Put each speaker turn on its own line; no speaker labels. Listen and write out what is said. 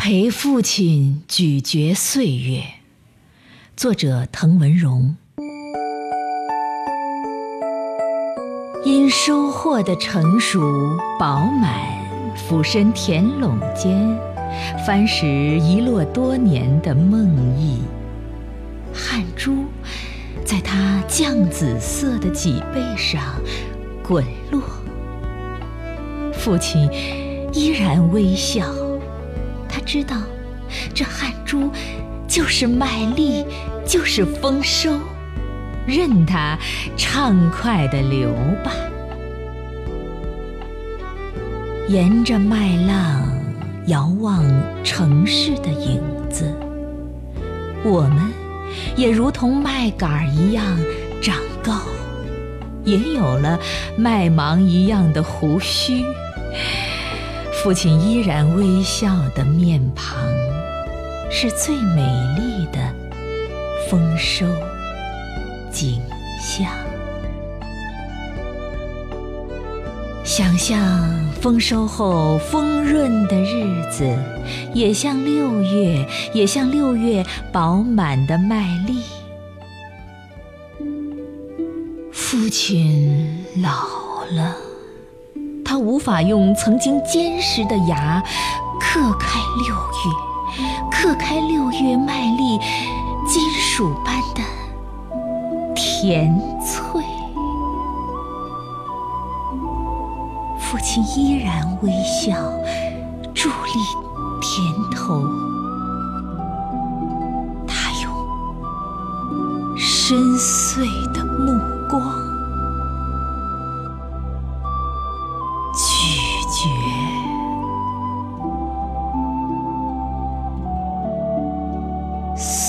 陪父亲咀嚼岁月，作者滕文荣。因收获的成熟饱满，俯身田垄间，翻拾遗落多年的梦呓。汗珠在他绛紫色的脊背上滚落，父亲依然微笑。知道，这汗珠就是麦粒，就是丰收，任它畅快地流吧。沿着麦浪遥望城市的影子，我们也如同麦秆一样长高，也有了麦芒一样的胡须。父亲依然微笑的面庞，是最美丽的丰收景象。想象丰收后丰润的日子，也像六月，也像六月饱满的麦粒。父亲老了。他无法用曾经坚实的牙刻开六月，刻开六月麦粒金属般的甜脆。父亲依然微笑，伫立田头。他用深邃的目光。S